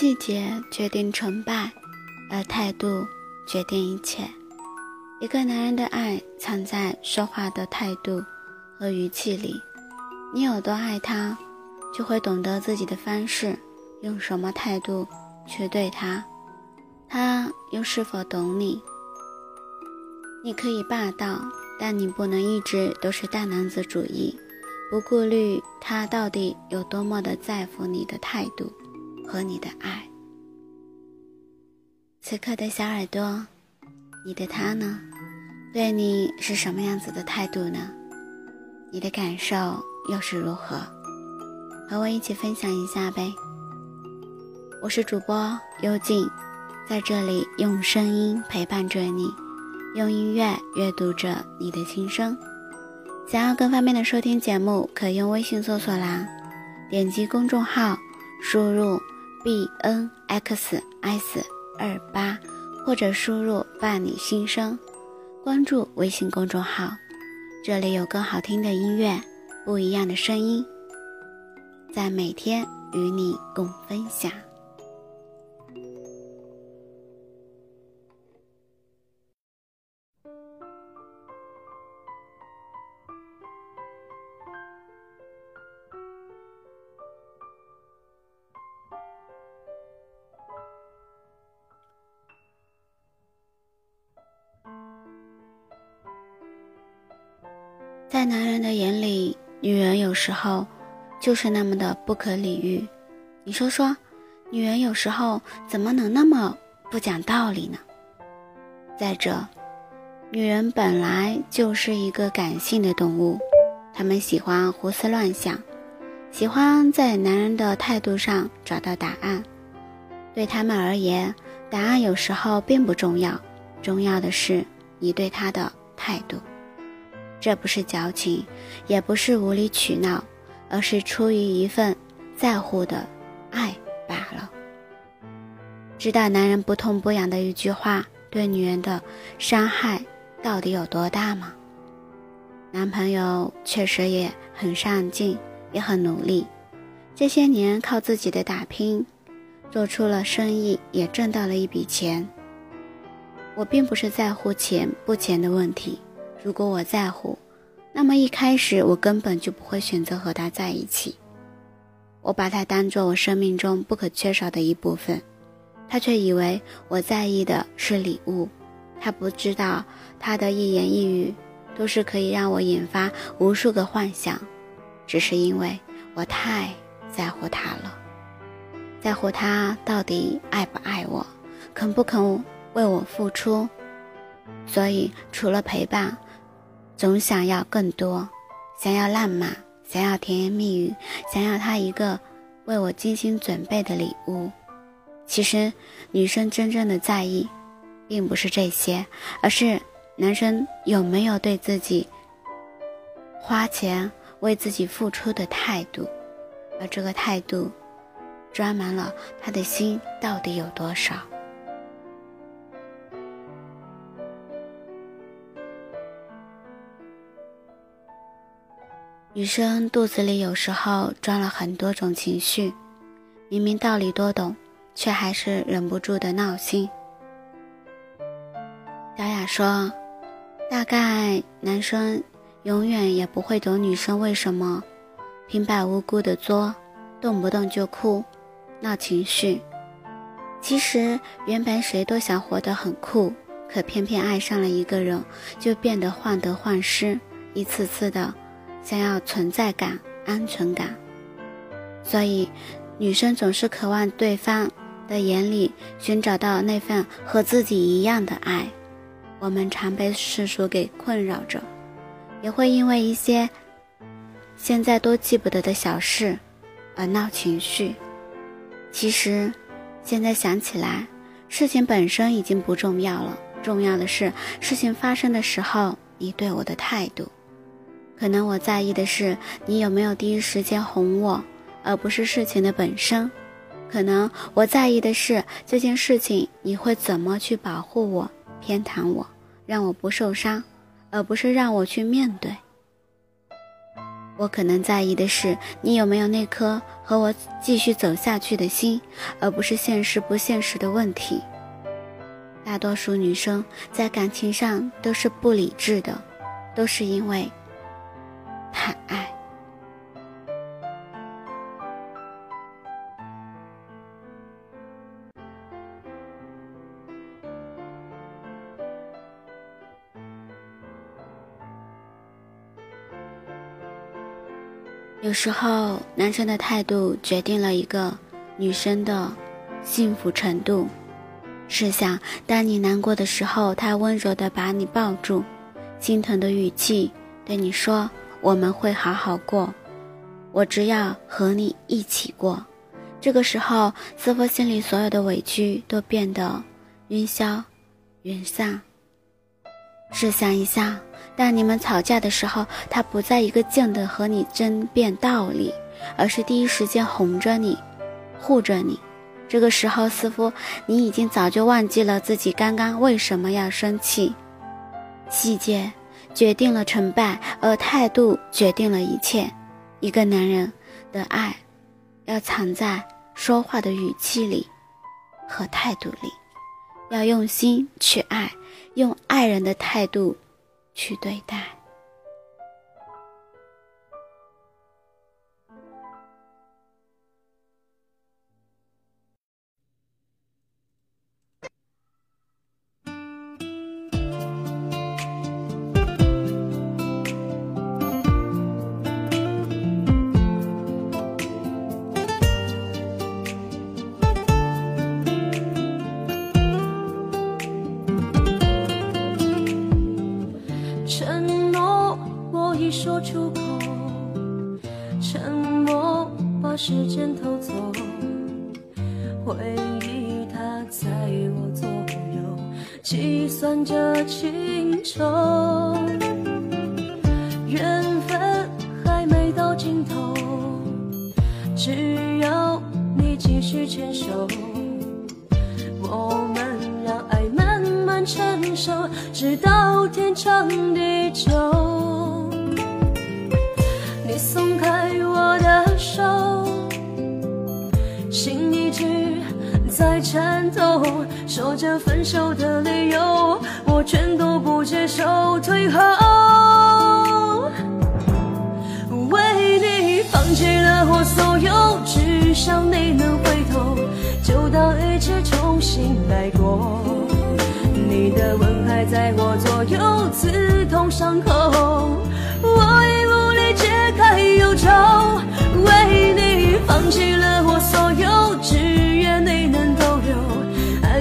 细节决定成败，而态度决定一切。一个男人的爱藏在说话的态度和语气里。你有多爱他，就会懂得自己的方式，用什么态度去对他，他又是否懂你。你可以霸道，但你不能一直都是大男子主义，不顾虑他到底有多么的在乎你的态度和你的爱。此刻的小耳朵，你的他呢？对你是什么样子的态度呢？你的感受又是如何？和我一起分享一下呗。我是主播幽静，在这里用声音陪伴着你，用音乐阅读着你的心声。想要更方便的收听节目，可用微信搜索栏点击公众号，输入 b n x s 二八，或者输入伴你心声。关注微信公众号，这里有更好听的音乐，不一样的声音，在每天与你共分享。在男人的眼里，女人有时候就是那么的不可理喻。你说说，女人有时候怎么能那么不讲道理呢？再者，女人本来就是一个感性的动物，她们喜欢胡思乱想，喜欢在男人的态度上找到答案。对他们而言，答案有时候并不重要，重要的是你对他的态度。这不是矫情，也不是无理取闹，而是出于一份在乎的爱罢了。知道男人不痛不痒的一句话对女人的伤害到底有多大吗？男朋友确实也很上进，也很努力，这些年靠自己的打拼，做出了生意，也挣到了一笔钱。我并不是在乎钱不钱的问题。如果我在乎，那么一开始我根本就不会选择和他在一起。我把他当做我生命中不可缺少的一部分，他却以为我在意的是礼物。他不知道，他的一言一语都是可以让我引发无数个幻想，只是因为我太在乎他了，在乎他到底爱不爱我，肯不肯为我付出。所以，除了陪伴。总想要更多，想要浪漫，想要甜言蜜语，想要他一个为我精心准备的礼物。其实，女生真正的在意，并不是这些，而是男生有没有对自己花钱、为自己付出的态度，而这个态度，装满了他的心到底有多少。女生肚子里有时候装了很多种情绪，明明道理多懂，却还是忍不住的闹心。小雅说：“大概男生永远也不会懂女生为什么平白无故的作，动不动就哭，闹情绪。其实原本谁都想活得很酷，可偏偏爱上了一个人，就变得患得患失，一次次的。”想要存在感、安全感，所以女生总是渴望对方的眼里寻找到那份和自己一样的爱。我们常被世俗给困扰着，也会因为一些现在都记不得的小事而闹情绪。其实，现在想起来，事情本身已经不重要了，重要的是事情发生的时候你对我的态度。可能我在意的是你有没有第一时间哄我，而不是事情的本身。可能我在意的是这件事情你会怎么去保护我、偏袒我，让我不受伤，而不是让我去面对。我可能在意的是你有没有那颗和我继续走下去的心，而不是现实不现实的问题。大多数女生在感情上都是不理智的，都是因为时候，男生的态度决定了一个女生的幸福程度。试想，当你难过的时候，他温柔的把你抱住，心疼的语气对你说：“我们会好好过，我只要和你一起过。”这个时候，似乎心里所有的委屈都变得云消云散。试想一下。当你们吵架的时候，他不再一个劲的和你争辩道理，而是第一时间哄着你，护着你。这个时候，似乎你已经早就忘记了自己刚刚为什么要生气。细节决定了成败，而态度决定了一切。一个男人的爱，要藏在说话的语气里和态度里，要用心去爱，用爱人的态度。去对待。计算着情愁，缘分还没到尽头，只要你继续牵手，我们让爱慢慢成熟，直到天长地久。你松开我的手，心一直在颤抖，说着分手的理由，我全都不接受，退后。为你放弃了我所有，只想你能回头，就当一切重新来过。你的吻还在我左右，刺痛伤口。我已无力解。开忧愁，为你放弃了我所有，只。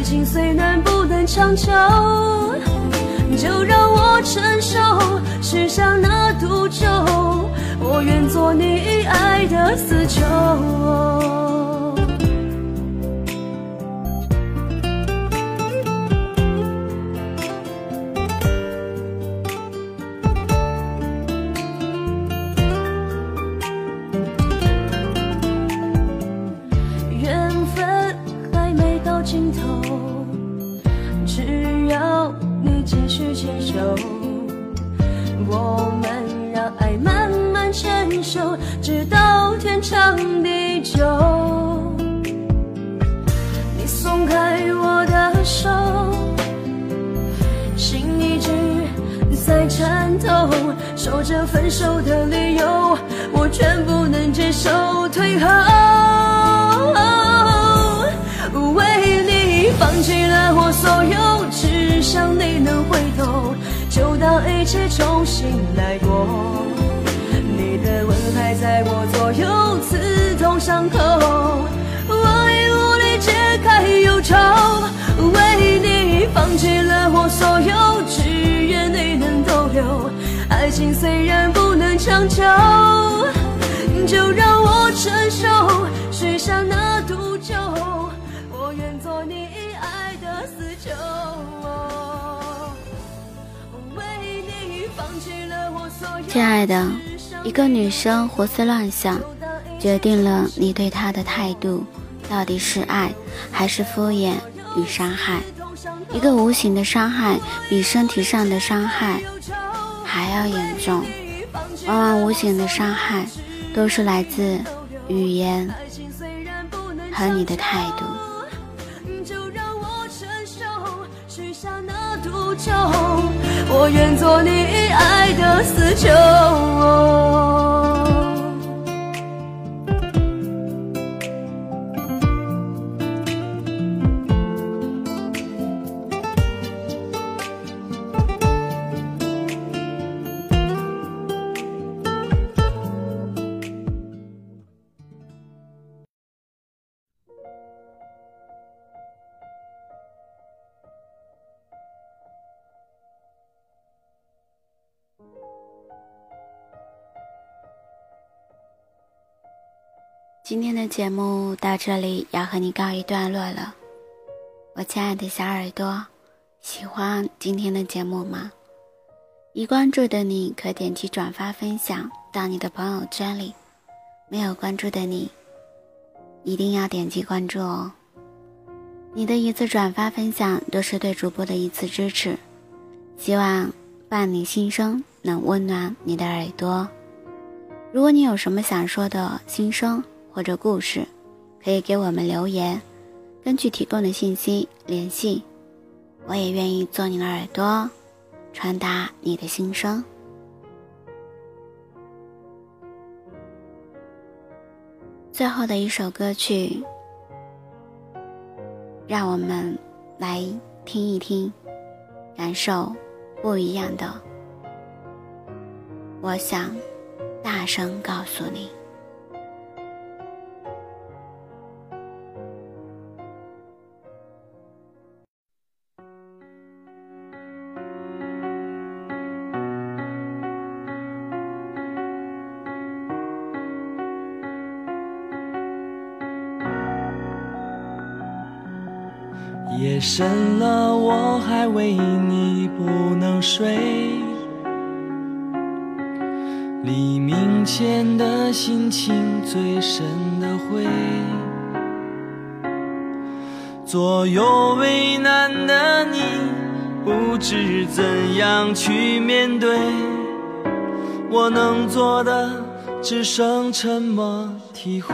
心碎能不能长久，就让我承受许下那毒咒，我愿做你爱的死囚。牵手，我们让爱慢慢牵手直到天长地久，你松开我的手，心一直在颤抖，说着分手的理由，我全不能接受，退后。为你放弃了我所有，只想你能回头，就当一切重新来过。你的吻还在我左右，刺痛伤口，我已无力解开忧愁。为你放弃了我所有，只愿你能逗留。爱情虽然不能强求，就让我承受许下那赌咒。我愿做你爱的死囚。亲爱的。一个女生胡思乱想，决定了你对她的态度到底是爱还是敷衍与伤害。一个无形的伤害比身体上的伤害还要严重。往往无形的伤害，都是来自语言和你的态度。就让我承受，许下那赌咒，我愿做你爱的死囚。今天的节目到这里要和你告一段落了，我亲爱的小耳朵，喜欢今天的节目吗？已关注的你可点击转发分享到你的朋友圈里，没有关注的你，一定要点击关注哦。你的一次转发分享都是对主播的一次支持，希望伴你心声能温暖你的耳朵。如果你有什么想说的心声，或者故事，可以给我们留言，根据提供的信息联系。我也愿意做你的耳朵，传达你的心声。最后的一首歌曲，让我们来听一听，感受不一样的。我想大声告诉你。深了，我还为你不能睡。黎明前的心情最深的灰，左右为难的你，不知怎样去面对。我能做的只剩沉默体会。